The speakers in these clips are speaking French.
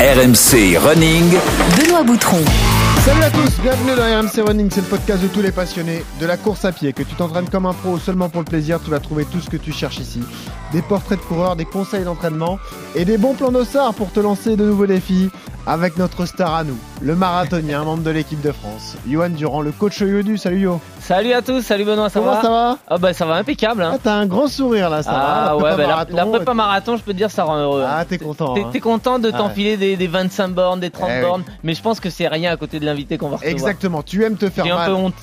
RMC Running. Benoît Boutron. Salut à tous, bienvenue dans RMC Running, c'est le podcast de tous les passionnés de la course à pied. Que tu t'entraînes comme un pro ou seulement pour le plaisir, tu vas trouver tout ce que tu cherches ici. Des portraits de coureurs, des conseils d'entraînement et des bons plans d'ossard pour te lancer de nouveaux défis avec notre star à nous, le marathonien, membre de l'équipe de France, Johan Durand, le coach Yodu. Salut Yo. Salut à tous, salut Benoît, ça Comment va ça va? Ah bah ça va impeccable hein. Ah, t'as un grand sourire là, ça va. Ah la ouais, bah, la, marathon, la prépa marathon, je peux te dire, ça rend heureux. hein. Ah, t'es content. T'es hein. content de Ah t'enfiler des, des 25 bornes, des 30 Eh oui. bornes, mais je pense que c'est rien à côté de qu'on va recevoir. Exactement, tu aimes te faire J'ai un mal. peu honte.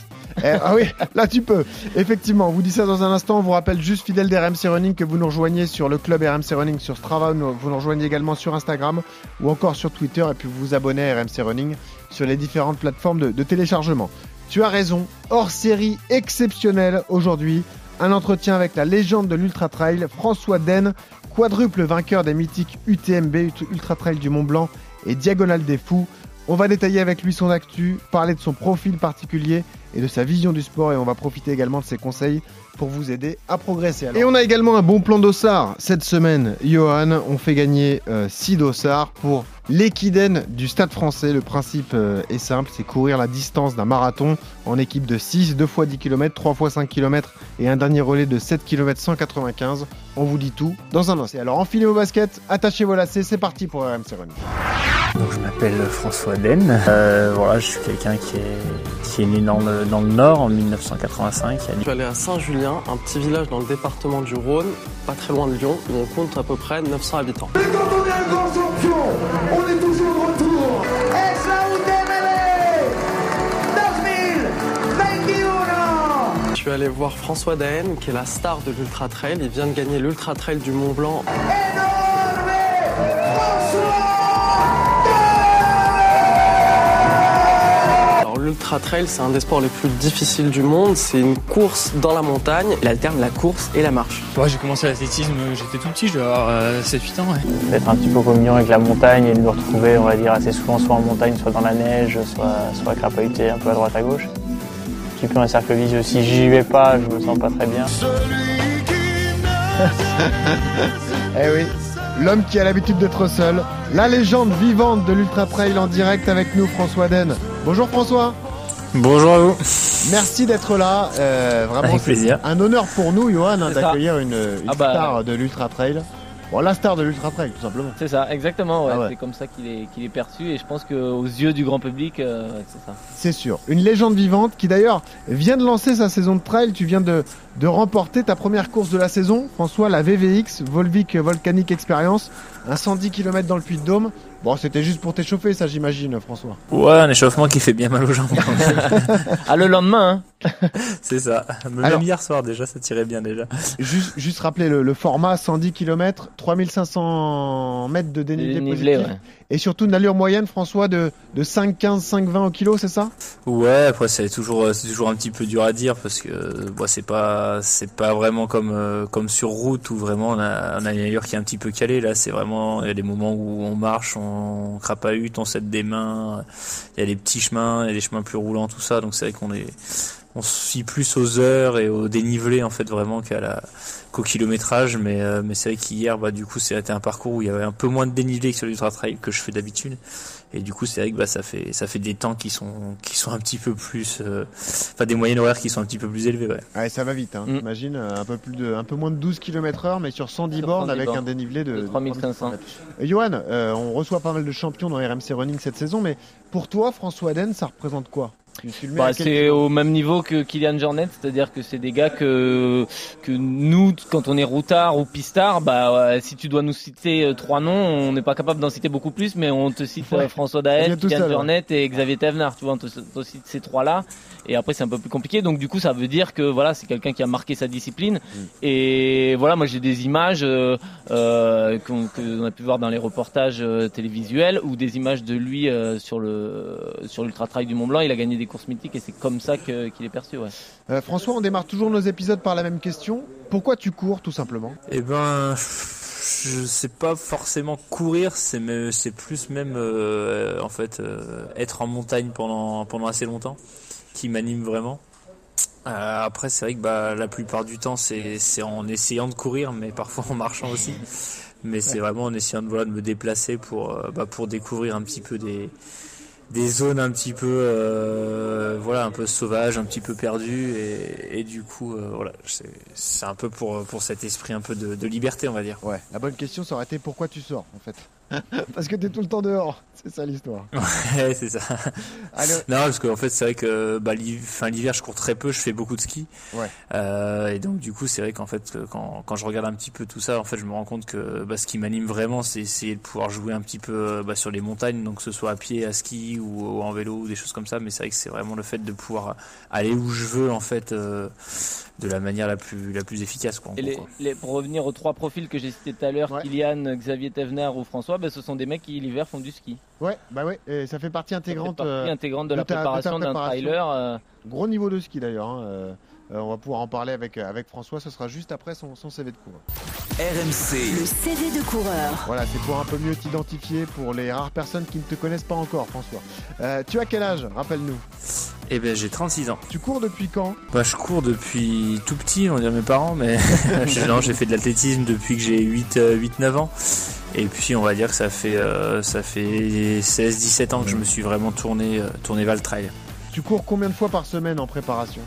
Eh, ah oui, là tu peux. Effectivement, on vous dit ça dans un instant. On vous rappelle juste fidèle d'RMC Running que vous nous rejoignez sur le club RMC Running sur Strava. Vous nous rejoignez également sur Instagram ou encore sur Twitter. Et puis vous vous abonnez à RMC Running sur les différentes plateformes de, de téléchargement. Tu as raison. Hors série exceptionnelle aujourd'hui. Un entretien avec la légende de l'Ultra Trail, François Den, quadruple vainqueur des mythiques UTMB, Ultra Trail du Mont Blanc et Diagonale des Fous. On va détailler avec lui son actu, parler de son profil particulier et de sa vision du sport et on va profiter également de ses conseils pour vous aider à progresser. Et on a également un bon plan d'ossard cette semaine. Johan, on fait gagner 6 dossards pour l'équidène du Stade français. Le principe euh, est simple, c'est courir la distance d'un marathon en équipe de 6, 2 fois 10 km, 3 fois 5 km et un dernier relais de 7 km 195. On vous dit tout dans un instant. Alors enfilez vos baskets, attachez vos lacets, c'est parti pour RMC Running. Donc, je m'appelle François Den. Euh, voilà, je suis quelqu'un qui est, qui est né dans le, dans le Nord en 1985. Je suis allé à Saint-Julien, un petit village dans le département du Rhône, pas très loin de Lyon, où on compte à peu près 900 habitants. Je suis allé voir François Daen, qui est la star de l'Ultra Trail. Il vient de gagner l'Ultra Trail du Mont Blanc. Alors l'Ultra Trail, c'est un des sports les plus difficiles du monde. C'est une course dans la montagne. Il alterne la course et la marche. Ouais, j'ai commencé l'athlétisme, j'étais tout petit, je devais avoir euh, 7-8 ans. Ouais. D'être un petit peu communion avec la montagne et de me retrouver, on va dire, assez souvent soit en montagne, soit dans la neige, soit, soit crapahuté un peu à droite à gauche. Un petit peu un cercle vicieux. Si j'y vais pas, je me sens pas très bien. Eh oui, l'homme qui a l'habitude d'être seul, la légende vivante de l'Ultra Trail en direct avec nous, François Den. Bonjour François, Bonjour à vous. merci d'être là. Euh, vraiment, Avec c'est plaisir. un honneur pour nous, Johan, hein, d'accueillir une, une Ah bah. star de l'Ultra Trail. Bon, la star de l'Ultra Trail, tout simplement. C'est ça, exactement, ouais. Ah ouais. c'est comme ça qu'il est, qu'il est perçu et je pense qu'aux yeux du grand public, euh, c'est ça. C'est sûr. Une légende vivante qui d'ailleurs vient de lancer sa saison de trail. Tu viens de, de remporter ta première course de la saison, François, la VVX, Volvic Volcanic Experience, un 110 km dans le Puy-de-Dôme. Bon, c'était juste pour t'échauffer, ça j'imagine, François. Ouais, un échauffement qui fait bien mal aux jambes. Ah, le lendemain, hein. C'est ça. Même Alors- hier soir déjà, ça tirait bien déjà. Juste, juste rappeler le, le format 110 km, 3500 mètres de dénivelé, Dénivelé, positif. ouais. Et surtout une allure moyenne, François, de, de 5,15, 5,20 au kilo, c'est ça? Ouais, après c'est toujours c'est toujours un petit peu dur à dire parce que euh, bon, c'est pas pas vraiment comme euh, comme sur route où vraiment on a une allure qui est un petit peu calée. Là, c'est vraiment il y a des moments où on marche, on crapahute, on s'aide des mains, il y a des petits chemins, il y a des chemins plus roulants tout ça. Donc c'est vrai qu'on est on se fie plus aux heures et au dénivelé en fait vraiment qu'à la qu'au kilométrage mais euh, mais c'est vrai qu'hier bah du coup c'était un parcours où il y avait un peu moins de dénivelé que sur l'ultra trail que je fais d'habitude et du coup c'est vrai que bah ça fait ça fait des temps qui sont qui sont un petit peu plus euh, enfin des moyennes horaires qui sont un petit peu plus élevées ouais. Ouais, ça va vite, hein. Mm. T'imagines, euh, un peu plus de, un peu moins de 12 km heure, mais sur 110 Sur bornes 110 avec bornes. un dénivelé de, De 3500. mètres. Euh, Johan, euh, on reçoit pas mal de champions dans RMC Running cette saison, mais pour toi, François Aden, ça représente quoi? Bah, c'est au même niveau que Kylian Jornet, c'est-à-dire que c'est des gars que que nous, quand on est routard ou pistard, bah ouais, si tu dois nous citer euh, trois noms, on n'est pas capable d'en citer beaucoup plus, mais on te cite euh, Ouais. François Ça tout Kylian ouais. Jornet et Xavier Thévenard, tu vois, on te, te cite ces trois-là, et après c'est un peu plus compliqué, donc du coup ça veut dire que voilà, c'est quelqu'un qui a marqué sa discipline, Mm. et voilà, moi j'ai des images euh, euh, qu'on a pu voir dans les reportages euh, télévisuels ou des images de lui euh, sur le sur l'ultra trail du Mont Blanc, il a gagné des courses mythiques et c'est comme ça qu'il est perçu, ouais. Euh, François, on démarre toujours nos épisodes par la même question. Pourquoi tu cours, tout simplement? Et ben je sais pas forcément courir, c'est plus même euh, en fait euh, être en montagne pendant pendant assez longtemps qui m'anime vraiment. Euh, après c'est vrai que bah, la plupart du temps c'est c'est en essayant de courir mais parfois en marchant aussi. mais c'est vraiment en essayant de, voilà, de me déplacer pour, bah, pour découvrir un petit peu des, des zones un petit peu euh, voilà un peu sauvages un petit peu perdues et, du coup euh, voilà c'est un peu pour pour cet esprit un peu de, de, liberté on va dire. Ouais. La bonne question ça aurait été pourquoi tu sors en fait? parce que tu es tout le temps dehors. C'est ça l'histoire. Ouais c'est ça. Non parce qu'en fait c'est vrai que bah, l'hiver je cours très peu je fais beaucoup de ski. Ouais. euh, et donc du coup c'est vrai qu'en fait quand, quand je regarde un petit peu tout ça en fait je me rends compte que bah, ce qui m'anime vraiment c'est essayer de pouvoir jouer un petit peu bah, sur les montagnes donc que ce soit à pied à ski ou, en vélo ou des choses comme ça. Mais c'est vrai que c'est vraiment le fait de pouvoir aller où je veux en fait euh, de la manière la plus la plus efficace quoi, et les, pour revenir aux trois profils que j'ai cités tout à l'heure Kylian Xavier Thévenard ou François bah, ce sont des mecs qui l'hiver font du ski ouais bah ouais et ça fait partie intégrante fait partie intégrante de, la préparation d'un trailer euh. gros niveau de ski d'ailleurs hein, euh, on va pouvoir en parler avec, avec François, ce sera juste après son, son CV de coureur. RMC. Le CV de coureur. Voilà, c'est pour un peu mieux t'identifier pour les rares personnes qui ne te connaissent pas encore, François. Euh, tu as quel âge Rappelle-nous? Eh bien, j'ai 36 ans. Tu cours depuis quand? Bah, je cours depuis tout petit, on dirait mes parents, mais non, j'ai fait de l'athlétisme depuis que j'ai 8, 8, 9 ans. Et puis, on va dire que ça fait, euh, fait 16, 17 ans que je me suis vraiment tourné, euh, tourné vers le trail. Tu cours combien de fois par semaine en préparation?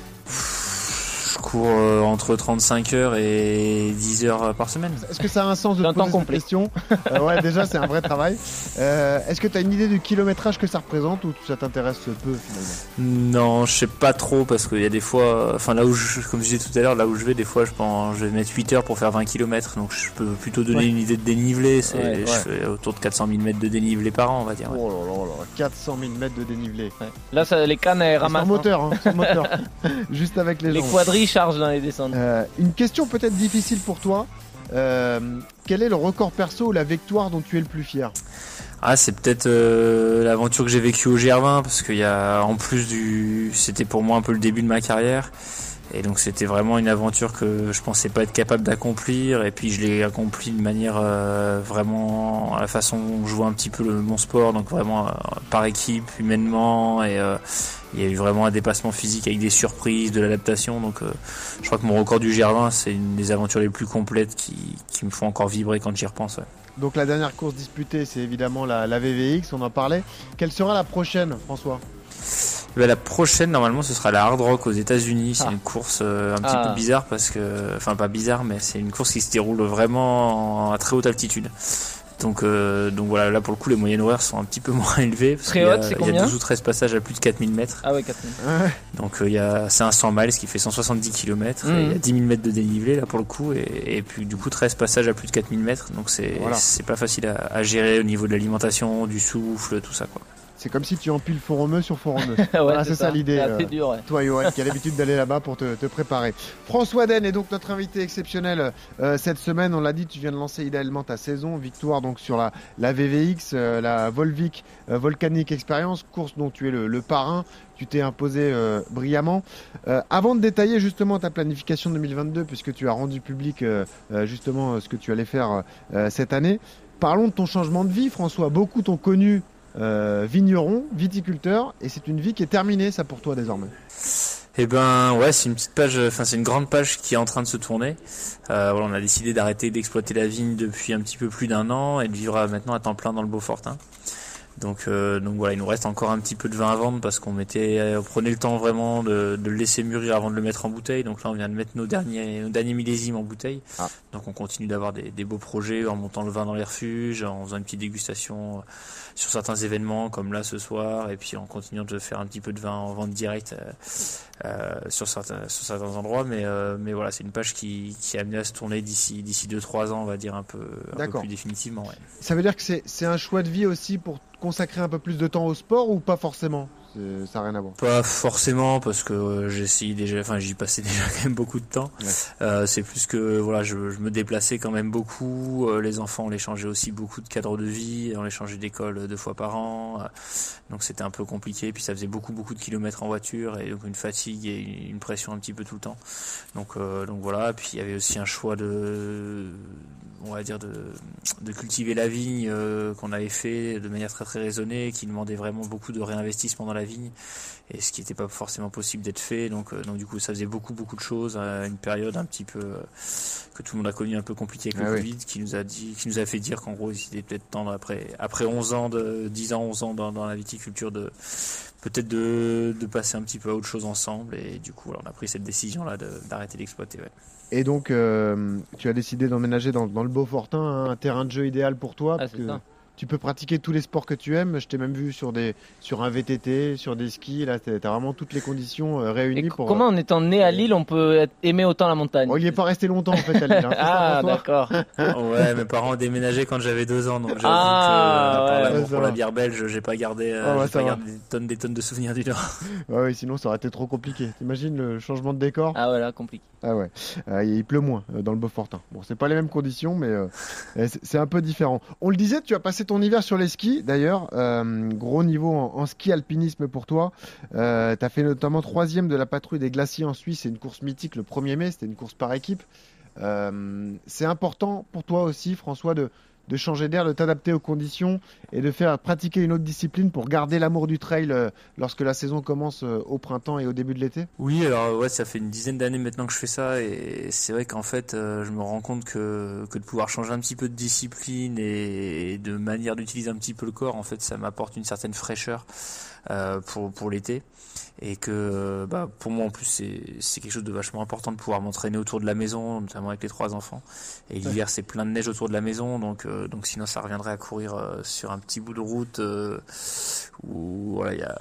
Euh, entre 35 heures et 10 heures par semaine. Est-ce que ça a un sens de te poser cette question euh, Ouais, déjà c'est un vrai travail. Euh, est-ce que tu as une idée du kilométrage que ça représente ou ça t'intéresse peu finalement? Non, je sais pas trop parce qu'il y a des fois, enfin là où je, comme je disais tout à l'heure, là où je vais, des fois je pense, je vais mettre 8 heures pour faire 20 km, donc je peux plutôt donner une idée de dénivelé. C'est, Je fais autour de 400 000 mètres de dénivelé par an, on va dire. Oh là là là, 400 000 mètres de dénivelé. Là, ça, les cannes elles ramassent. Sans moteur, hein, sans moteur. Juste avec les. Les quadrilles chargent dans les descentes. Euh, une question peut-être difficile pour toi. Euh, quel est le record perso ou la victoire dont tu es le plus fier ah, c'est peut-être euh, l'aventure que j'ai vécue au GR20 parce qu'il y a en plus du, c'était pour moi un peu le début de ma carrière et donc c'était vraiment une aventure que je pensais pas être capable d'accomplir et puis je l'ai accompli de manière vraiment à la façon dont je vois un petit peu le, mon sport donc vraiment par équipe humainement et il y a eu vraiment un dépassement physique avec des surprises, de l'adaptation. Donc euh, je crois que mon record du GR20, c'est une des aventures les plus complètes qui, me font encore vibrer quand j'y repense. Donc la dernière course disputée, c'est évidemment la, VVX, on en parlait. Quelle sera la prochaine, François? Ben, la prochaine, normalement, ce sera la Hard Rock aux États-Unis. C'est ah. une course euh, un petit peu ah. bizarre parce que, enfin pas bizarre, mais c'est une course qui se déroule vraiment à très haute altitude. Donc, euh, donc voilà, là pour le coup, les moyennes horaires sont un petit peu moins élevées. Très haute, c'est Il y a 12 ou 13 passages à plus de 4000 mètres. Ah ouais, 4000. Donc euh, il y a, c'est un 100 miles qui fait 170 km. il y a 10 000 mètres de dénivelé là pour le coup. Et, et, puis du coup, 13 passages à plus de 4000 mètres. Donc c'est, c'est pas facile à, à, gérer au niveau de l'alimentation, du souffle, tout ça quoi. C'est comme si tu empiles Foromeux sur Foromeux. ouais, c'est ça, l'idée. Euh, dur, Toi, Johan, qui a l'habitude d'aller là-bas pour te, te, préparer. François Den est donc notre invité exceptionnel euh, cette semaine. On l'a dit, tu viens de lancer idéalement ta saison. Victoire donc sur la, la VVX, euh, la Volvic Volcanic Experience, course dont tu es le, le parrain. Tu t'es imposé brillamment. avant de détailler justement ta planification 2022, puisque tu as rendu public justement ce que tu allais faire cette année, parlons de ton changement de vie, François. Beaucoup t'ont connu euh, vigneron, viticulteur, et c'est une vie qui est terminée, ça pour toi désormais. Eh ben ouais, c'est une petite page, enfin c'est une grande page qui est en train de se tourner. Euh, voilà, on a décidé d'arrêter d'exploiter la vigne depuis un petit peu plus d'un an et de vivre maintenant à temps plein dans le Beaufortin. Donc, euh, donc voilà, il nous reste encore un petit peu de vin à vendre parce qu'on mettait, on prenait le temps vraiment de, de, le laisser mûrir avant de le mettre en bouteille. Donc là, on vient de mettre nos derniers, nos derniers millésimes en bouteille. Ah. Donc on continue d'avoir des, des, beaux projets en montant le vin dans les refuges, en faisant une petite dégustation sur certains événements comme là ce soir, et puis en continuant de faire un petit peu de vin en vente directe euh, euh sur certains sur certains endroits. Mais euh, mais voilà, c'est une page qui, qui est amenée à se tourner d'ici d'ici deux trois ans, on va dire un peu, un peu plus définitivement. Ouais. Ça veut dire que c'est c'est un choix de vie aussi pour consacrer un peu plus de temps au sport ou pas forcément ça n'a rien à voir. Pas forcément parce que euh, j'essaye déjà, enfin j'y passais déjà quand même beaucoup de temps. Euh, c'est plus que voilà, je, me déplaçais quand même beaucoup. Euh, les enfants, on les changeait aussi beaucoup de cadre de vie, on les changeait d'école deux fois par an. donc c'était un peu compliqué. Puis ça faisait beaucoup beaucoup de kilomètres en voiture et donc une fatigue et une pression un petit peu tout le temps. Donc donc voilà. Puis il y avait aussi un choix de on va dire de, de cultiver la vigne qu'on avait fait de manière très très raisonnée, qui demandait vraiment beaucoup de réinvestissement dans la vigne et ce qui n'était pas forcément possible d'être fait. Donc, euh, donc du coup, ça faisait beaucoup beaucoup de choses à une période un petit peu euh, que tout le monde a connu un peu compliquée avec le Ah Covid, qui nous a dit, qui nous a fait dire qu'en gros, il était peut-être temps après après 11 ans de 10 ans, 11 ans dans, dans la viticulture de peut-être de, de passer un petit peu à autre chose ensemble. Et du coup, alors, on a pris cette décision là d'arrêter d'exploiter. Ouais. Et donc, euh, tu as décidé d'emménager dans, dans le Beaufortin, hein, un terrain de jeu idéal pour toi. Ah, parce c'est que ça. Tu peux pratiquer tous les sports que tu aimes. Je t'ai même vu sur, des, sur un VTT, sur des skis. Là, tu as vraiment toutes les conditions euh, réunies pour. comment en étant né à Lille, on peut être- aimer autant la montagne? Oh, il n'y est pas resté longtemps en fait à Lille, hein. Ah, d'accord. ouais, mes parents ont déménagé quand j'avais deux ans, donc Ah, que part ouais. pour la bière belge, j'ai pas gardé, euh, Ah ouais, pas gardé des tonnes, des tonnes de souvenirs du Nord. Ouais, oui, sinon ça aurait été trop compliqué. T'imagines le changement de décor? Ah ouais, là, compliqué. Ah ouais, Euh, il pleut moins euh, dans le Beaufortin. Bon, c'est pas les mêmes conditions, mais euh, euh, c'est c'est un peu différent. On le disait, tu as passé ton hiver sur les skis, d'ailleurs. Euh, gros niveau en, ski alpinisme pour toi. Euh, tu as fait notamment troisième de la patrouille des glaciers en Suisse. C'est une course mythique le 1er mai, c'était une course par équipe. Euh, c'est important pour toi aussi, François, de, de changer d'air, de t'adapter aux conditions et de faire pratiquer une autre discipline pour garder l'amour du trail euh, lorsque la saison commence euh, au printemps et au début de l'été? Oui, alors ouais, ça fait une dizaine d'années maintenant que je fais ça et c'est vrai qu'en fait, euh, je me rends compte que, de pouvoir changer un petit peu de discipline et, de manière d'utiliser un petit peu le corps, en fait, ça m'apporte une certaine fraîcheur pour l'été et que bah, pour moi en plus c'est c'est quelque chose de vachement important de pouvoir m'entraîner autour de la maison, notamment avec les trois enfants. Et l'hiver c'est plein de neige autour de la maison, donc euh, donc sinon ça reviendrait à courir euh, sur un petit bout de route euh, où voilà, il y a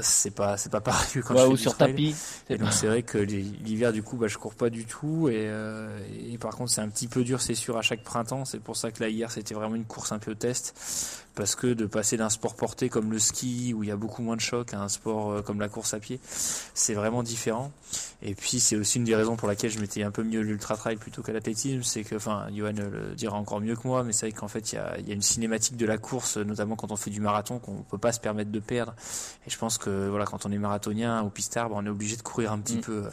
c'est pas c'est pas pareil quand Ouais, je ou sur trail. tapis. Et donc c'est vrai que l'hiver du coup bah, je cours pas du tout et, euh, et par contre c'est un petit peu dur c'est sûr à chaque printemps c'est pour ça que là hier c'était vraiment une course un peu test parce que de passer d'un sport porté comme le ski où il y a beaucoup moins de choc à un sport euh, comme la course à pied c'est vraiment différent et puis c'est aussi une des raisons pour laquelle je m'étais un peu mieux l'ultra trail plutôt qu'à l'athlétisme c'est que enfin Johan le dira encore mieux que moi mais c'est vrai qu'en fait il y a, il y a une cinématique de la course notamment quand on fait du marathon qu'on peut pas se permettre de perdre et je pense que voilà quand on est marathonien ou pistard bah, on est obligé de courir un petit Mm. peu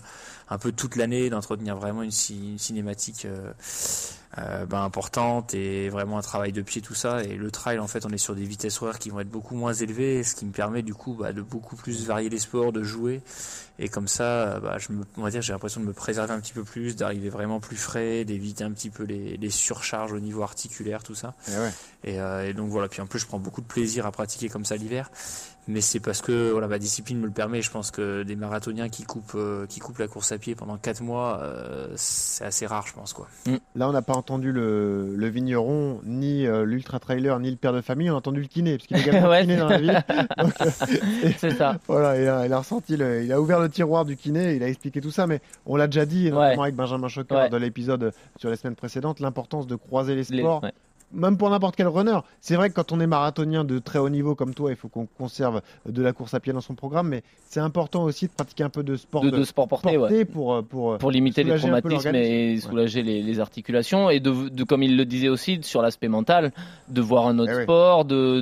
un peu toute l'année d'entretenir vraiment une, une cinématique euh, euh, bah, importante et vraiment un travail de pied tout ça. Et le trail en fait on est sur des vitesses horaires qui vont être beaucoup moins élevées ce qui me permet du coup bah, de beaucoup plus varier les sports de jouer. Et comme ça euh, bah, je me, on va dire j'ai l'impression de me préserver un petit peu plus d'arriver vraiment plus frais d'éviter un petit peu les, les surcharges au niveau articulaire tout ça. Eh ouais. et, euh, et donc voilà, puis en plus je prends beaucoup de plaisir à pratiquer comme ça l'hiver, mais c'est parce que voilà ma discipline me le permet. Je pense que des marathoniens qui coupent euh, qui coupent la course à pied pendant 4 mois, euh, c'est assez rare, je pense quoi. Là, on n'a pas entendu le, le vigneron, ni euh, l'ultra trailer, ni le père de famille. On a entendu le kiné, parce qu'il est également Ouais, kiné dans la ville. C'est ça. voilà, il a, il a ressenti, le- il a ouvert le tiroir du kiné, il a expliqué tout ça, mais on l'a déjà dit, notamment avec Benjamin Choqueur Ouais. dans l'épisode sur les semaines précédentes, l'importance de croiser les Les- sports. ouais. Même pour n'importe quel runner. C'est vrai que quand on est marathonien de très haut niveau comme toi, il faut qu'on conserve de la course à pied dans son programme, mais c'est important aussi de pratiquer un peu de sport De, de sport porté, ouais. pour, euh, pour, pour limiter les traumatismes et soulager les, les articulations et de, de comme il le disait aussi sur l'aspect mental de voir un autre Eh sport de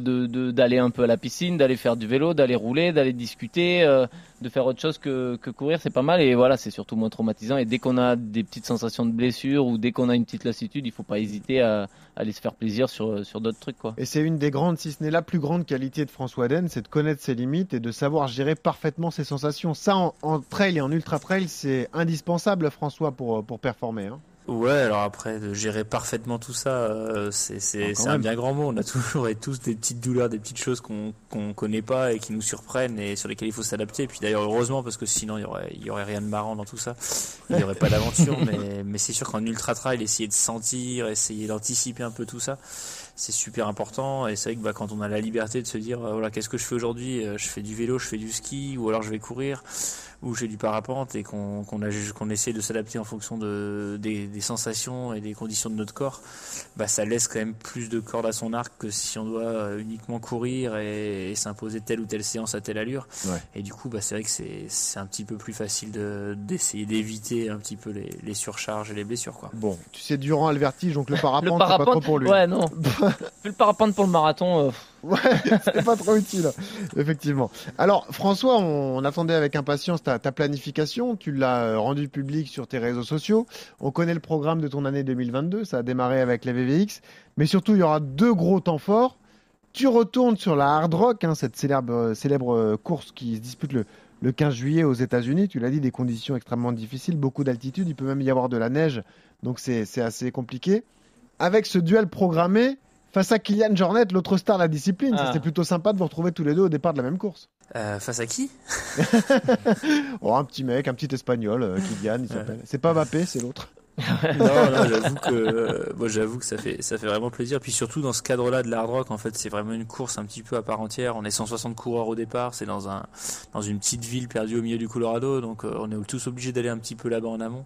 d'aller un peu à la piscine d'aller faire du vélo d'aller rouler d'aller discuter euh, de faire autre chose que, que courir c'est pas mal. Et voilà c'est surtout moins traumatisant. Et dès qu'on a des petites sensations de blessure ou dès qu'on a une petite lassitude il faut pas hésiter à aller se faire plaisir sur sur d'autres trucs quoi Et c'est une des grandes, si ce n'est la plus grande qualité de François Den, c'est de connaître ses limites et de savoir gérer parfaitement ses sensations. Ça, en, trail et en ultra trail, c'est indispensable, François, pour, pour performer. hein. Ouais, alors après de gérer parfaitement tout ça, euh, c'est Ah, un bien grand mot. On a toujours et tous des petites douleurs, des petites choses qu'on qu'on connaît pas et qui nous surprennent et sur lesquelles il faut s'adapter. Et puis d'ailleurs heureusement parce que sinon il y aurait il y aurait rien de marrant dans tout ça. Il y aurait pas d'aventure. mais mais c'est sûr qu'en ultra trail, essayer de sentir, essayer d'anticiper un peu tout ça, c'est super important. Et c'est vrai que bah, quand on a la liberté de se dire euh, voilà qu'est-ce que je fais aujourd'hui, Euh, je fais du vélo, je fais du ski ou alors je vais courir ou j'ai du parapente et qu'on qu'on essaie de s'adapter en fonction de des, des sensations et des conditions de notre corps, bah ça laisse quand même plus de cordes à son arc que si on doit euh, uniquement courir et, et s'imposer telle ou telle séance à telle allure. Ouais. Et du coup, bah c'est vrai que c'est c'est un petit peu plus facile de d'essayer d'éviter un petit peu les, les surcharges et les blessures quoi. Bon, tu sais, Durand a le vertige, donc le parapente, le c'est pas trop parapente pour lui. ouais non Plus le parapente pour le marathon euh, Ouais, c'est pas trop utile, effectivement. Alors, François, on, attendait avec impatience ta, planification. Tu l'as euh, rendu public sur tes réseaux sociaux. On connaît le programme de ton année 2022. Ça a démarré avec la VVX. Mais surtout, il y aura deux gros temps forts. Tu retournes sur la Hard Rock, hein, cette célèbre, célèbre course qui se dispute le 15 juillet aux États-Unis. Tu l'as dit, des conditions extrêmement difficiles, beaucoup d'altitude. Il peut même y avoir de la neige, donc c'est assez compliqué. Avec ce duel programmé face à Kylian Jornet, l'autre star de la discipline, ah. c'était plutôt sympa de vous retrouver tous les deux au départ de la même course. Euh, face à qui? Oh, Un petit mec, un petit espagnol, euh, Kylian, il s'appelle. C'est pas Mbappé, c'est l'autre. Non, non j'avoue que, moi, j'avoue que ça fait, ça fait vraiment plaisir. Puis surtout dans ce cadre-là de l'hard rock, en fait, c'est vraiment une course un petit peu à part entière. On est 160 coureurs au départ, c'est dans un, dans une petite ville perdue au milieu du Colorado, donc euh, on est tous obligés d'aller un petit peu là-bas en amont.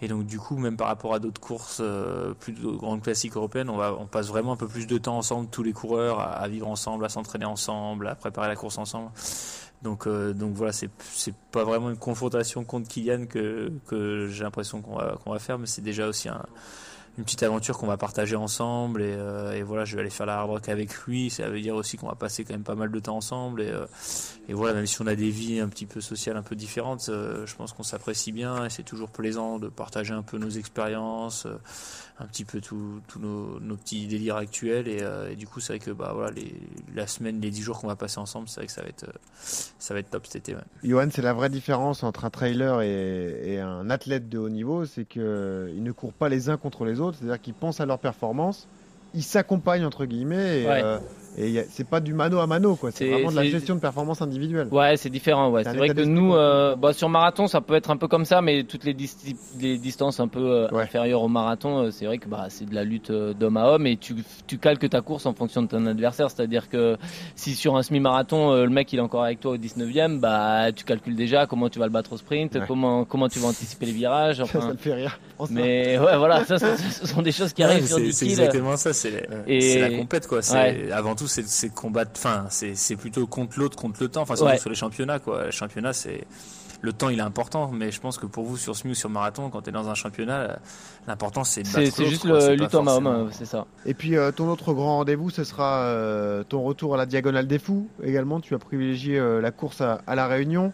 Et donc du coup, même par rapport à d'autres courses euh, plus de grandes classiques européennes, on va, on passe vraiment un peu plus de temps ensemble, tous les coureurs, à vivre ensemble, à s'entraîner ensemble, à préparer la course ensemble. Donc, euh, donc voilà, c'est pas vraiment une confrontation contre Kylian que que j'ai l'impression qu'on va qu'on va faire, mais c'est déjà aussi un, une petite aventure qu'on va partager ensemble et, euh, et, voilà je vais aller faire la hard rock avec lui ça veut dire aussi qu'on va passer quand même pas mal de temps ensemble et, euh, voilà même si on a des vies un petit peu sociales un peu différentes euh, je pense qu'on s'apprécie bien et c'est toujours plaisant de partager un peu nos expériences un petit peu tous nos, petits délires actuels et, du coup c'est vrai que bah voilà la semaine les dix jours qu'on va passer ensemble c'est vrai que ça va être ça va être top cet été ouais. Johan c'est la vraie différence entre un trailer et, et un athlète de haut niveau c'est que ils ne courent pas les uns contre les autres c'est-à-dire qu'ils pensent à leur performance, ils s'accompagnent entre guillemets et, euh, et c'est pas du mano à mano, quoi. C'est vraiment de la gestion de performance individuelle. Ouais, c'est différent. Ouais. C'est vrai que nous, euh, bah, sur marathon, ça peut être un peu comme ça, mais toutes les, les distances un peu euh, inférieures au marathon, euh, c'est vrai que bah, c'est de la lutte d'homme à homme et tu, tu calques ta course en fonction de ton adversaire. C'est-à-dire que si sur un semi-marathon, le mec il est encore avec toi au 19e, bah tu calcules déjà comment tu vas le battre au sprint, comment comment tu vas anticiper les virages. Enfin, ça, me fait rire. Mais ouais, voilà, ça, ce sont des choses qui arrivent sur du C'est exactement ça. C'est la compète, quoi. Avant tout c'est combattre. Enfin, c'est plutôt contre l'autre, contre le temps. Enfin, surtout sur les championnats, quoi. Le championnat, c'est le temps il est important, mais je pense que pour vous sur SMU ou sur marathon, quand tu es dans un championnat, l'important c'est de battre C'est juste le lutte homme c'est ça. Et puis euh, ton autre grand rendez-vous, ce sera euh, ton retour à la Diagonale des Fous également. Tu as privilégié euh, la course à, à, la Réunion.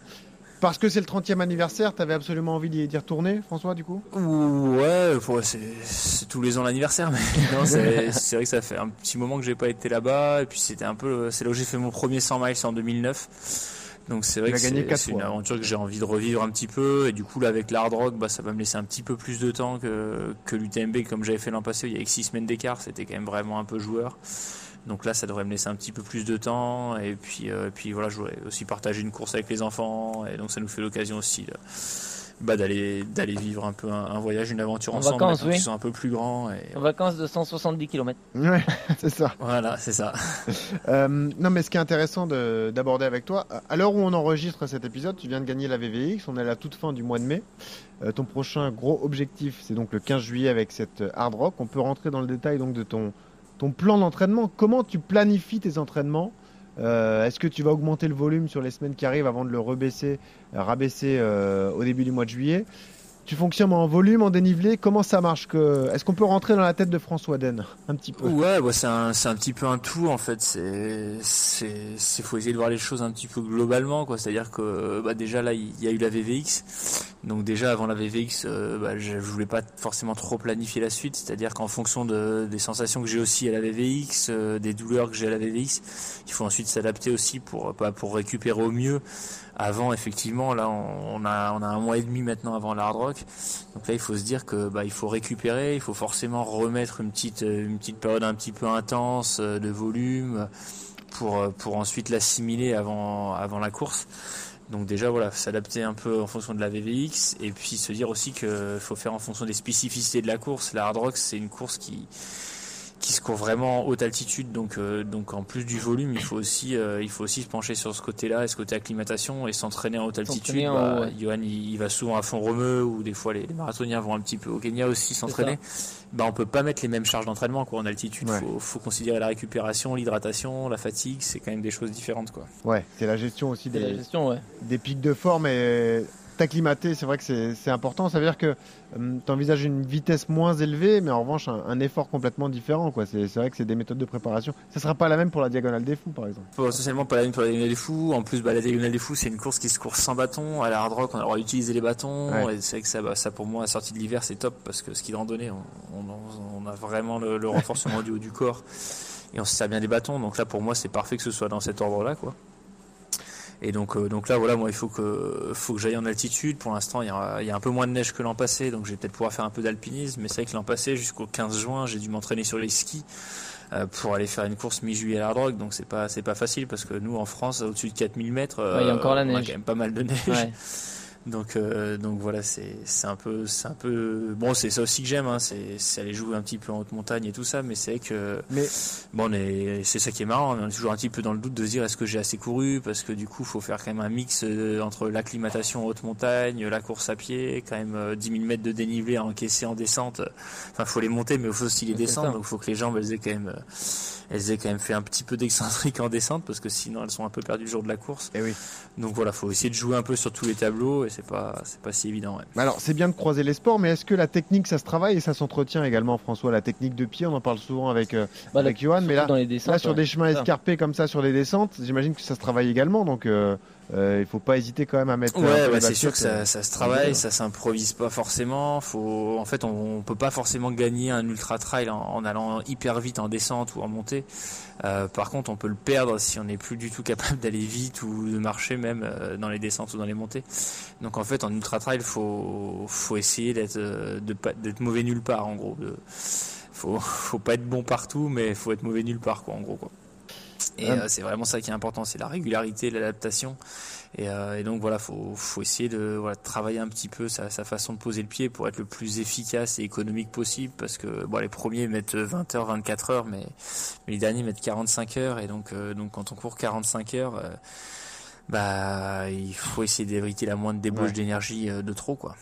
Parce que c'est le 30e anniversaire, tu avais absolument envie d'y retourner, François, du coup? Ouais, c'est tous les ans l'anniversaire, mais c'est vrai que ça fait un petit moment que j'ai pas été là-bas, et puis c'était un peu, c'est là où j'ai fait mon premier 100 miles en 2009. Donc c'est vrai que c'est une aventure que j'ai envie de revivre un petit peu, et du coup là avec l'hard rock, bah, ça va me laisser un petit peu plus de temps que, que l'UTMB comme j'avais fait l'an passé, il y a que 6 semaines d'écart, c'était quand même vraiment un peu joueur. Donc là, ça devrait me laisser un petit peu plus de temps. Et puis, euh, puis voilà, je voudrais aussi partager une course avec les enfants. Et donc ça nous fait l'occasion aussi de, bah, d'aller d'aller vivre un peu un, voyage, une aventure ensemble. Vacances, oui. Ils sont un peu plus grands. Et... En vacances de 170 km. Ouais, c'est ça. Voilà, c'est ça. euh, non, mais ce qui est intéressant d'aborder avec toi, à l'heure où on enregistre cet épisode, tu viens de gagner la VVX. On est à la toute fin du mois de mai. Euh, ton prochain gros objectif, c'est donc le 15 juillet avec cette hard rock. On peut rentrer dans le détail donc de ton ton plan d'entraînement. Comment tu planifies tes entraînements euh, Est-ce que tu vas augmenter le volume sur les semaines qui arrivent avant de le rebaisser, euh, rabaisser euh, au début du mois de juillet? Tu fonctionnes en volume, en dénivelé Comment ça marche. Est-ce qu'on peut rentrer dans la tête de François Den un petit peu? Ouais, c'est un, petit peu un tout en fait. C'est, c'est, faut essayer de voir les choses un petit peu globalement, quoi. C'est-à-dire que bah, déjà là, il y a eu la VVX, donc déjà avant la VVX, euh, bah, je, voulais pas forcément trop planifier la suite. C'est-à-dire qu'en fonction de, des sensations que j'ai aussi à la VVX, euh, des douleurs que j'ai à la VVX, il faut ensuite s'adapter aussi pour, bah, pour récupérer au mieux. Avant, effectivement, là, on, a, on a un mois et demi maintenant avant l'hard rock. Donc là, il faut se dire que bah, il faut récupérer, il faut forcément remettre une petite, une petite période un petit peu intense euh, de volume pour, euh, pour ensuite l'assimiler avant, avant la course. Donc déjà voilà, s'adapter un peu en fonction de la VVX et puis se dire aussi qu'il faut faire en fonction des spécificités de la course. La hard rock c'est une course qui qui se court vraiment haute altitude, donc euh, donc en plus du volume, il faut aussi euh, il faut aussi se pencher sur ce côté-là, ce côté acclimatation et s'entraîner en haute altitude. Bah, Johan il, va souvent à fond romeux ou des fois les, marathoniens vont un petit peu au Kenya aussi s'entraîner. Bah on peut pas mettre les mêmes charges d'entraînement quoi en altitude. il Faut, faut considérer la récupération, l'hydratation, la fatigue, c'est quand même des choses différentes quoi. Ouais, c'est la gestion aussi des la gestion, ouais. des pics de forme et t'acclimater, c'est vrai que c'est important. Ça veut dire que euh, tu envisages une vitesse moins élevée, mais en revanche un, effort complètement différent. C'est vrai que c'est des méthodes de préparation. Ça sera pas la même pour la Diagonale des Fous, par exemple. Essentiellement pas la même pour la Diagonale des Fous. En plus, bah, la Diagonale des Fous, c'est une course qui se court sans bâton. À la Hard Rock, on a le droit d'utiliser les bâtons. Et c'est vrai que ça, bah, ça, pour moi, à la sortie de l'hiver, c'est top parce que ski de randonnée, on, on, on a vraiment le, le renforcement du haut du corps et on se sert bien des bâtons. Donc là, pour moi, c'est parfait que ce soit dans cet ordre-là, quoi. Et donc, euh, donc là, voilà, moi, il faut que, faut que j'aille en altitude. Pour l'instant, il y, a, il y a un peu moins de neige que l'an passé, donc je vais peut-être pouvoir faire un peu d'alpinisme. Mais c'est vrai que l'an passé, jusqu'au 15 juin, j'ai dû m'entraîner sur les skis euh, pour aller faire une course mi-juillet à la Donc c'est pas, c'est pas facile parce que nous, en France, au-dessus de 4000 mètres, il y a encore la neige. on a quand même pas mal de neige. Ouais. Donc, euh, donc voilà, c'est c'est un peu c'est un peu bon, c'est ça aussi que j'aime, hein, c'est aller jouer un petit peu en haute montagne et tout ça, mais c'est que mais bon, c'est ça qui est marrant, on est toujours un petit peu dans le doute de se dire est-ce que j'ai assez couru parce que du coup, faut faire quand même un mix euh, entre l'acclimatation en haute montagne, la course à pied, quand même 10 euh, 000 mètres de dénivelé à encaisser en descente. Enfin, faut les monter, mais il faut aussi les descendre, donc faut que les jambes elles aient quand même elles aient quand même fait un petit peu d'excentrique en descente parce que sinon elles sont un peu perdues le jour de la course. Et eh oui. Donc voilà, faut essayer de jouer un peu sur tous les tableaux et c'est pas c'est pas si évident. Ouais. Alors c'est bien de croiser les sports, mais est-ce que la technique ça se travaille et ça s'entretient également, François La technique de pied, on en parle souvent avec euh, bah, avec Johan, mais là, dans les descentes, sur des chemins escarpés comme ça, sur des descentes, j'imagine que ça se travaille également. Donc euh, euh, il faut pas hésiter quand même à mettre. Ouais, bah, c'est sûr que ça, ça se travaille, ça s'improvise pas forcément. Faut, en fait, on, on, peut pas forcément gagner un ultra trail en, en, allant hyper vite en descente ou en montée. Euh, par contre, on peut le perdre si on n'est plus du tout capable d'aller vite ou de marcher même euh, dans les descentes ou dans les montées. Donc en fait, en ultra trail, faut, faut essayer d'être, euh, d'être mauvais nulle part en gros. De, faut, faut pas être bon partout, mais faut être mauvais nulle part quoi, en gros quoi. Et euh, c'est vraiment ça qui est important, c'est la régularité, l'adaptation. Et, euh, et, donc voilà, faut, faut essayer de voilà, travailler un petit peu sa, sa, façon de poser le pied pour être le plus efficace et économique possible. Parce que bon, les premiers mettent 20 heures, 24 heures, mais, mais les derniers mettent 45 heures. Et donc, euh, donc quand on court 45 heures, euh, bah il faut essayer d'éviter la moindre débauche d'énergie de trop quoi.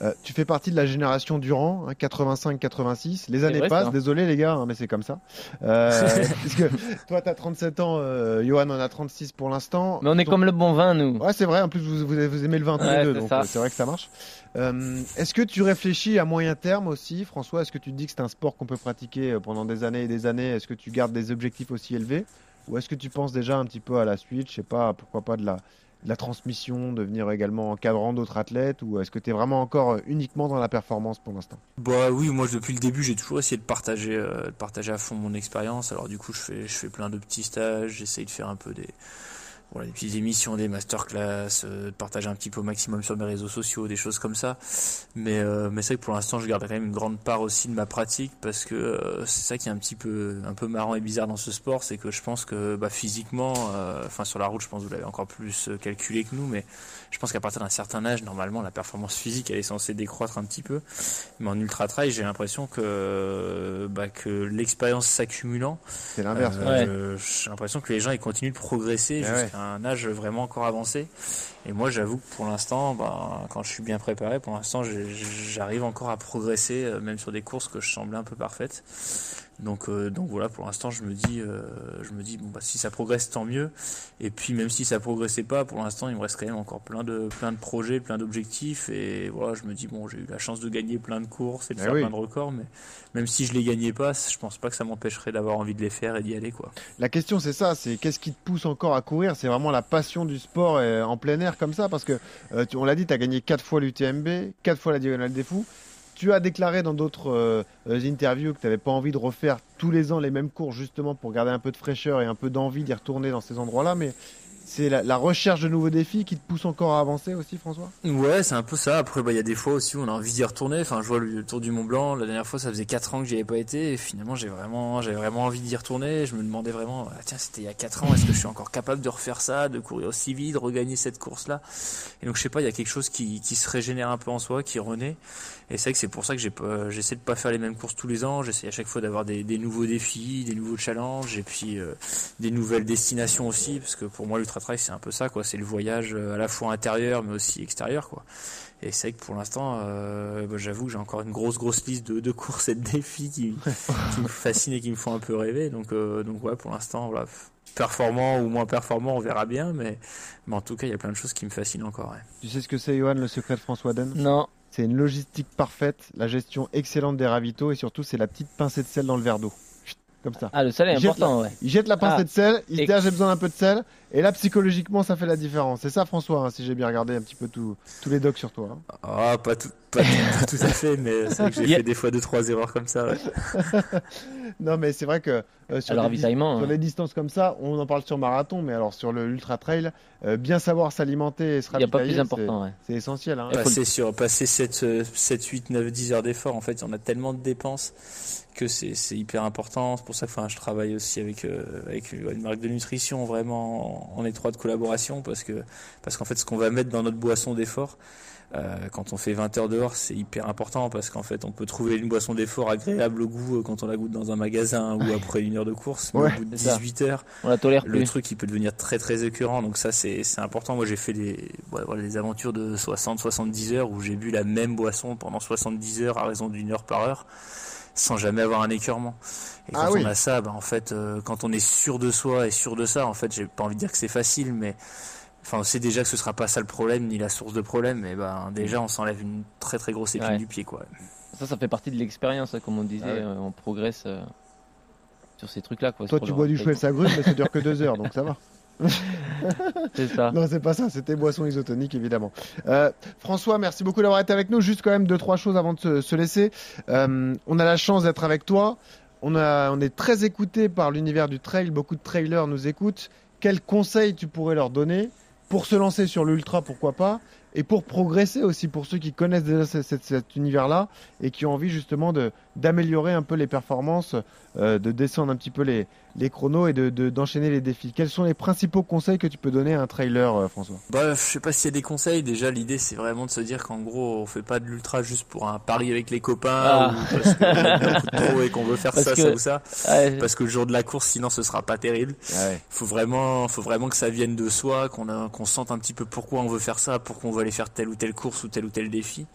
Euh, tu fais partie de la génération Durand, hein, 85-86. Les années passent, désolé les gars, hein, mais c'est comme ça. Euh, que toi, tu as 37 ans, euh, Johan en a 36 pour l'instant. Mais on est comme le bon vin, nous. Ouais, c'est vrai. En plus, vous, vous, aimez le vin tous les deux, donc euh, c'est vrai que ça marche. Euh, Est-ce que tu réfléchis à moyen terme aussi, François? Est-ce que tu te dis que c'est un sport qu'on peut pratiquer euh, pendant des années et des années? Est-ce que tu gardes des objectifs aussi élevés? Ou est-ce que tu penses déjà un petit peu à la suite Je sais pas, pourquoi pas de la la transmission, devenir également encadrant d'autres athlètes ou est-ce que tu es vraiment encore uniquement dans la performance pour l'instant? Bah oui, moi depuis le début, j'ai toujours essayé de partager euh, de partager à fond mon expérience. Alors du coup, je fais je fais plein de petits stages, j'essaye de faire un peu des voilà, des petites émissions, des masterclass, euh, partager un petit peu au maximum sur mes réseaux sociaux, des choses comme ça. Mais, euh, mais c'est vrai que pour l'instant, je garde quand même une grande part aussi de ma pratique parce que euh, c'est ça qui est un petit peu, un peu marrant et bizarre dans ce sport, c'est que je pense que bah, physiquement, euh, enfin sur la route, je pense que vous l'avez encore plus calculé que nous, mais je pense qu'à partir d'un certain âge, normalement, la performance physique, elle est censée décroître un petit peu. Mais en ultra trail, j'ai l'impression que, bah, que l'expérience s'accumulant, c'est l'inverse. J'ai l'impression que les gens ils continuent de progresser ah jusqu'à un âge vraiment encore avancé. Et moi, j'avoue que pour l'instant, ben, quand je suis bien préparé, pour l'instant, j'arrive encore à progresser, euh, même sur des courses que je semblais un peu parfaites. Donc, euh, donc voilà, pour l'instant, je me dis, euh, je me dis, bon bah si ça progresse, tant mieux. Et puis même si ça progressait pas, pour l'instant, il me reste quand même encore plein de, plein de projets, plein d'objectifs. Et voilà, je me dis bon, j'ai eu la chance de gagner plein de courses et de eh faire plein de records, mais même si je les gagnais pas, je pense pas que ça m'empêcherait d'avoir envie de les faire et d'y aller quoi. La question c'est ça, c'est qu'est-ce qui te pousse encore à courir? C'est vraiment la passion du sport en plein air comme ça, parce que euh, on l'a dit, tu as gagné quatre fois l'UTMB, quatre fois la Diagonale des Fous. Tu as déclaré dans d'autres euh, interviews que tu n'avais pas envie de refaire tous les ans les mêmes cours justement pour garder un peu de fraîcheur et un peu d'envie d'y retourner dans ces endroits-là. Mais c'est la, recherche de nouveaux défis qui te pousse encore à avancer aussi, François? Ouais, c'est un peu ça. Après, bah, il y a des fois aussi où on a envie d'y retourner. Enfin, je vois le, Tour du Mont Blanc. La dernière fois, ça faisait 4 ans que j'y avais pas été. Et finalement, j'ai vraiment, j'avais vraiment envie d'y retourner. Je me demandais vraiment, ah, tiens, c'était il y a 4 ans. Est-ce que je suis encore capable de refaire ça, de courir aussi vite, de regagner cette course-là? Et donc, je sais pas, il y a quelque chose qui, qui se régénère un peu en soi, qui renaît. Et c'est vrai que c'est pour ça que j'essaie de pas faire les mêmes courses tous les ans. J'essaie à chaque fois d'avoir des, des, nouveaux défis, des nouveaux challenges, et puis euh, des nouvelles destinations aussi, parce que pour moi l'ultra trail c'est un peu ça, quoi. C'est le voyage euh, à la fois intérieur mais aussi extérieur, quoi. Et c'est vrai que pour l'instant, euh, bah, j'avoue que j'ai encore une grosse grosse liste de, de courses et de défis qui, qui, me fascinent et qui me font un peu rêver. Donc euh, donc ouais, pour l'instant, voilà, performant ou moins performant, on verra bien, mais, mais en tout cas, il y a plein de choses qui me fascinent encore. Ouais. Tu sais ce que c'est, Johan, le secret de François Den Non. C'est une logistique parfaite, la gestion excellente des ravitaux et surtout c'est la petite pincée de sel dans le verre d'eau. Comme ça. Ah, le sel est important, ouais. Il jette la pincée ah. de sel, il se dit ah, j'ai besoin d'un peu de sel Et là, psychologiquement, ça fait la différence. C'est ça, François, hein, si j'ai bien regardé un petit peu tous les docs sur toi. Hein. Ah, pas tout, pas, tout, à fait, mais c'est vrai que j'ai fait des fois deux trois erreurs comme ça. non, mais c'est vrai que euh, sur, les, sur hein. les distances comme ça, on en parle sur marathon, mais alors sur le ultra trail, euh, bien savoir s'alimenter et se ravitailler, Il n'y a pas plus important. C'est essentiel. Hein. Passer sur passer 7, 7, 8, 9, 10 heures d'effort, en fait, on a tellement de dépenses que c'est hyper important. C'est pour ça que enfin, je travaille aussi avec, euh, avec une marque de nutrition vraiment en, étroite collaboration parce que parce qu'en fait ce qu'on va mettre dans notre boisson d'effort euh, quand on fait 20 heures dehors, c'est hyper important parce qu'en fait, on peut trouver une boisson d'effort agréable au goût euh, quand on la goûte dans un magasin ou après une heure de course. Mais au bout de 18 heures, on la tolère le truc il peut devenir très très écœurant. Donc ça, c'est important. Moi, j'ai fait des, voilà, des aventures de 60-70 heures où j'ai bu la même boisson pendant 70 heures à raison d'une heure par heure sans jamais avoir un écœurement. Et ah quand on a ça, bah, en fait, euh, quand on est sûr de soi et sûr de ça, en fait, j'ai pas envie de dire que c'est facile, mais enfin, on sait déjà que ce sera pas ça le problème ni la source de problème. Et ben, déjà, on s'enlève une très très grosse épine du pied, quoi. Ça, ça fait partie de l'expérience, hein, comme on disait, ah euh, on progresse euh, sur ces trucs-là. Quoi, Toi, tu bois du chouette sa grue, mais ça dure que deux heures, donc ça va. c'est ça. Non, c'est pas ça, c'était boisson isotonique évidemment. Euh, François, merci beaucoup d'avoir été avec nous. Juste quand même deux, trois choses avant de se, laisser. Euh, on a la chance d'être avec toi. On, est très écouté par l'univers du trail. Beaucoup de trailers nous écoutent. Quels conseils tu pourrais leur donner pour se lancer sur l'ultra, pourquoi pas et pour progresser aussi pour ceux qui connaissent déjà cet, univers-là et qui ont envie justement de d'améliorer un peu les performances, euh, de descendre un petit peu les, les chronos et de, d'enchaîner les défis. Quels sont les principaux conseils que tu peux donner à un trailer, euh, François? Bah, je sais pas s'il y a des conseils. Déjà, l'idée c'est vraiment de se dire qu'en gros, on fait pas de l'ultra juste pour un pari avec les copains ah. ou parce qu'on a beaucoup de trop et qu'on veut faire ça, ça ou ça. Parce que le jour de la course, sinon, ce sera pas terrible. Il Faut vraiment, faut vraiment que ça vienne de soi, qu'on a, qu'on sente un petit peu pourquoi on veut faire ça, pourquoi on veut aller faire telle ou telle course ou tel ou tel défi.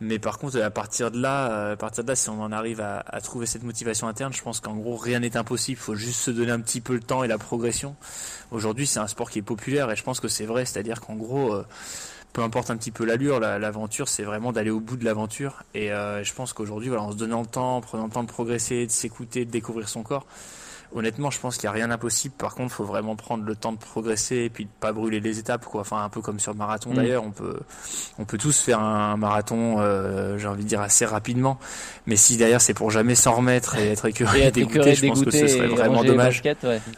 Mais par contre, à partir de là, euh, à partir de là, si on en arrive à, trouver cette motivation interne, je pense qu'en gros, rien n'est impossible. Il faut juste se donner un petit peu le temps et la progression. Aujourd'hui, c'est un sport qui est populaire et je pense que c'est vrai. C'est-à-dire qu'en gros, euh, peu importe un petit peu l'allure, l'aventure, c'est vraiment d'aller au bout de l'aventure. Et euh, je pense qu'aujourd'hui, voilà, en se donnant le temps, en prenant le temps de progresser, de s'écouter, de découvrir son corps, honnêtement, je pense qu'il n'y a rien d'impossible. Par contre, il faut vraiment prendre le temps de progresser et puis de pas brûler les étapes, quoi. Enfin, un peu comme sur le marathon mm. d'ailleurs. On peut, on peut tous faire un marathon, euh, j'ai envie de dire assez rapidement. Mais si d'ailleurs c'est pour jamais s'en remettre et être écœuré et dégoûté, je pense que ce serait vraiment dommage.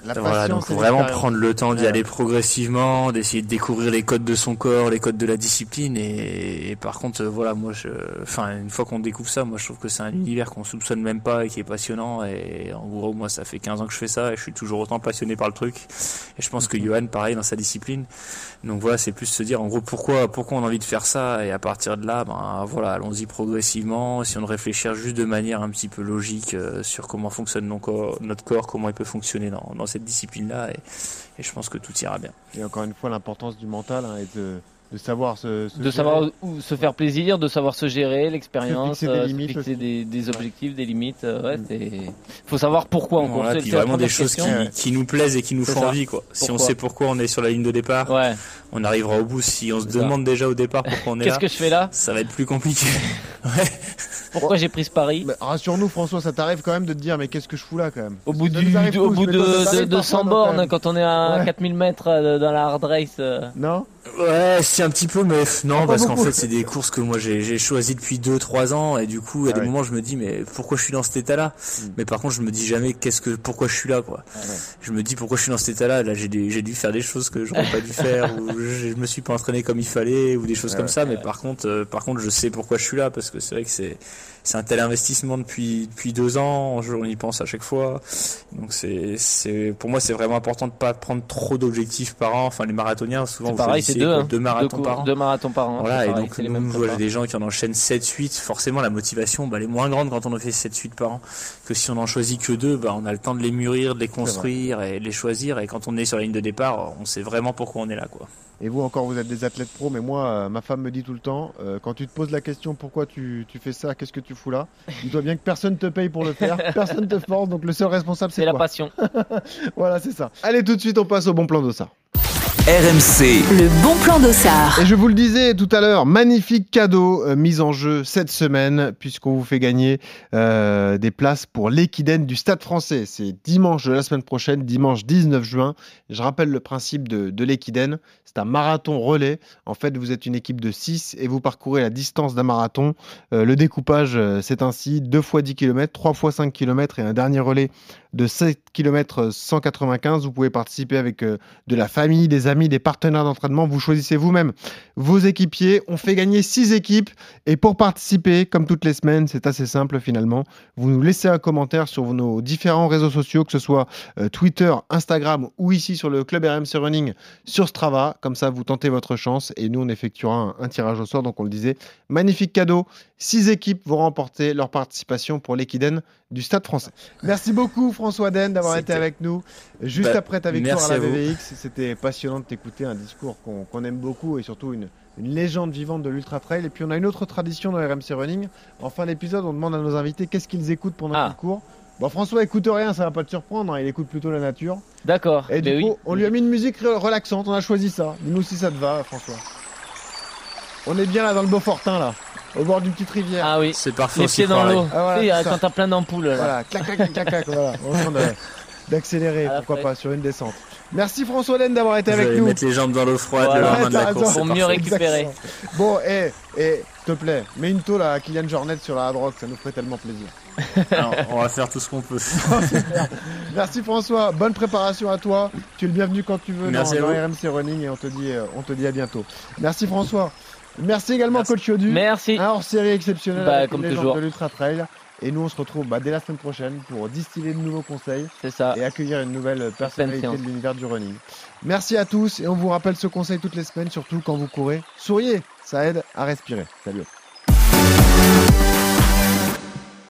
Voilà, donc faut vraiment prendre le temps d'y aller progressivement, d'essayer de découvrir les codes de son corps, les codes de la discipline. Et, par contre, voilà, moi, je, enfin, une fois qu'on découvre ça, moi, je trouve que c'est un univers qu'on soupçonne même pas et qui est passionnant. Et en gros, moi, ça fait 15 que je fais ça et je suis toujours autant passionné par le truc. Et je pense que Johan, pareil, dans sa discipline. Donc voilà, c'est plus se dire en gros pourquoi, pourquoi on a envie de faire ça? Et à partir de là, ben voilà, allons-y progressivement. Si on réfléchit juste de manière un petit peu logique euh, sur comment fonctionne notre corps, notre corps comment il peut fonctionner dans, dans cette discipline-là, et, et, je pense que tout ira bien. Et encore une fois, l'importance du mental hein, et de de savoir se, de savoir où se faire plaisir, de savoir se gérer, l'expérience, fixer, des, euh, limites fixer des, objectifs, des limites. Euh, ouais, mm. faut savoir pourquoi on voilà, construit. vraiment des choses qui, qui, nous plaisent et qui nous font envie. Quoi. Si on sait pourquoi on est sur la ligne de départ, ouais. on arrivera au bout. Si on se demande déjà au départ pourquoi on est là, qu'est-ce que je fais là Ça va être plus compliqué. ouais. Pourquoi j'ai pris ce pari Rassure-nous, François, ça t'arrive quand même de te dire, mais qu'est-ce que je fous là quand même? Au bout, du, au bout de, de, 100 bornes, quand on est à 4000 mètres euh, dans la hard race. Non? Ouais, c'est un petit peu, mais non, parce qu'en fait, c'est des courses que moi j'ai choisi depuis 2-3 ans, et du coup, a ah des moments, je me dis, mais pourquoi je suis dans cet état-là? Hmm. Mais par contre, je me dis jamais, qu'est-ce que, pourquoi je suis là, quoi. Ah je me dis, pourquoi je suis dans cet état-là? Là, j'ai dû faire des choses que j'aurais pas dû faire, ou je, me suis pas entraîné comme il fallait, ou des choses comme ça. Mais par contre, euh, par contre, je sais pourquoi je suis là, parce que c'est vrai que c'est c'est un tel investissement depuis depuis deux ans. On y pense à chaque fois. Donc c'est c'est pour moi c'est vraiment important de pas prendre trop d'objectifs par an. Enfin les marathoniens souvent pareil, c'est deux, hein. deux, marathons par an. Deux marathons par an. Voilà et donc même voilà, des gens qui en enchaînent 7 8 forcément la motivation bah, elle est moins grande quand on en fait 7 8 par an que si on en choisit que deux. Bah on a le temps de les mûrir, de les construire et de les choisir. Et quand on est sur la ligne de départ, on sait vraiment pourquoi on est là quoi. Et vous encore, vous êtes des athlètes pro, mais moi, euh, ma femme me dit tout le temps, euh, quand tu te poses la question pourquoi tu, tu fais ça, qu'est-ce que tu fous là Dis-toi bien que personne te paye pour le faire, personne te force, donc le seul responsable c'est la passion. voilà, c'est ça. Allez, tout de suite, on passe au bon plan de ça. RMC. Le bon plan d'Ossard. Et je vous le disais tout à l'heure, magnifique cadeau euh, mis en jeu cette semaine, puisqu'on vous fait gagner euh, des places pour l'équidène du Stade français. C'est dimanche de la semaine prochaine, dimanche 19 juin. Je rappelle le principe de, de l'équidène. C'est un marathon relais. En fait, vous êtes une équipe de 6 et vous parcourez la distance d'un marathon. Euh, le découpage, euh, c'est ainsi 2 fois 10 km, 3 fois 5 km et un dernier relais de 7 km 195. Vous pouvez participer avec euh, de la famille, des amis, des partenaires d'entraînement. Vous choisissez vous-même vos équipiers. On fait gagner 6 équipes. Et pour participer, comme toutes les semaines, c'est assez simple finalement. Vous nous laissez un commentaire sur nos différents réseaux sociaux, que ce soit euh, Twitter, Instagram ou ici sur le club RMC Running sur Strava. Comme ça, vous tentez votre chance et nous, on effectuera un, tirage au sort. Donc, on le disait, magnifique cadeau. 6 équipes vont remporter leur participation pour l'équidène du Stade français. Merci beaucoup François Den d'avoir été avec nous juste bah, après ta victoire à la VVX. C'était passionnant de t'écouter, un discours qu'on qu aime beaucoup et surtout une, une légende vivante de l'Ultra Trail. Et puis on a une autre tradition dans RMC Running. En fin d'épisode, on demande à nos invités qu'est-ce qu'ils écoutent pendant Ah. qu'ils courent. Bon, François écoute rien, ça va pas te surprendre, hein, il écoute plutôt la nature. D'accord. Et du Mais coup, oui. on lui a mis une musique re- relaxante, on a choisi ça. Dis-nous si ça te va, François. On est bien là dans le Beaufortin, là, au bord d'une petite rivière. Ah oui. C'est parfait Les pieds dans l'eau. Ah, voilà, quand t'as plein d'ampoules là. Voilà, clac, clac, clac, clac, clac, voilà. On est en train de- d'accélérer, pourquoi pas, sur une descente. Merci François Laine d'avoir été Vous avec nous. mettre les jambes dans l'eau froide Voilà. le lendemain de la course. Pour mieux récupérer. Exactement. Bon, et, et, s'il te plaît, mets une tôle à Kylian Jornet sur la hard rock, ça nous ferait tellement plaisir. Alors, on va faire tout ce qu'on peut. Merci François, bonne préparation à toi. Tu es le bienvenu quand tu veux Merci dans, dans. RMC Running et on te dit, euh, on te dit à bientôt. Merci François. Merci également Merci. Coach Yodu. Merci. Un hors série exceptionnel Bah, avec comme légende toujours. de l'Ultra Trail. Et nous, on se retrouve bah, dès la semaine prochaine pour distiller de nouveaux conseils C'est ça. et accueillir une nouvelle personnalité de l'univers du running. Merci à tous et on vous rappelle ce conseil toutes les semaines, surtout quand vous courez. Souriez, ça aide à respirer. Salut.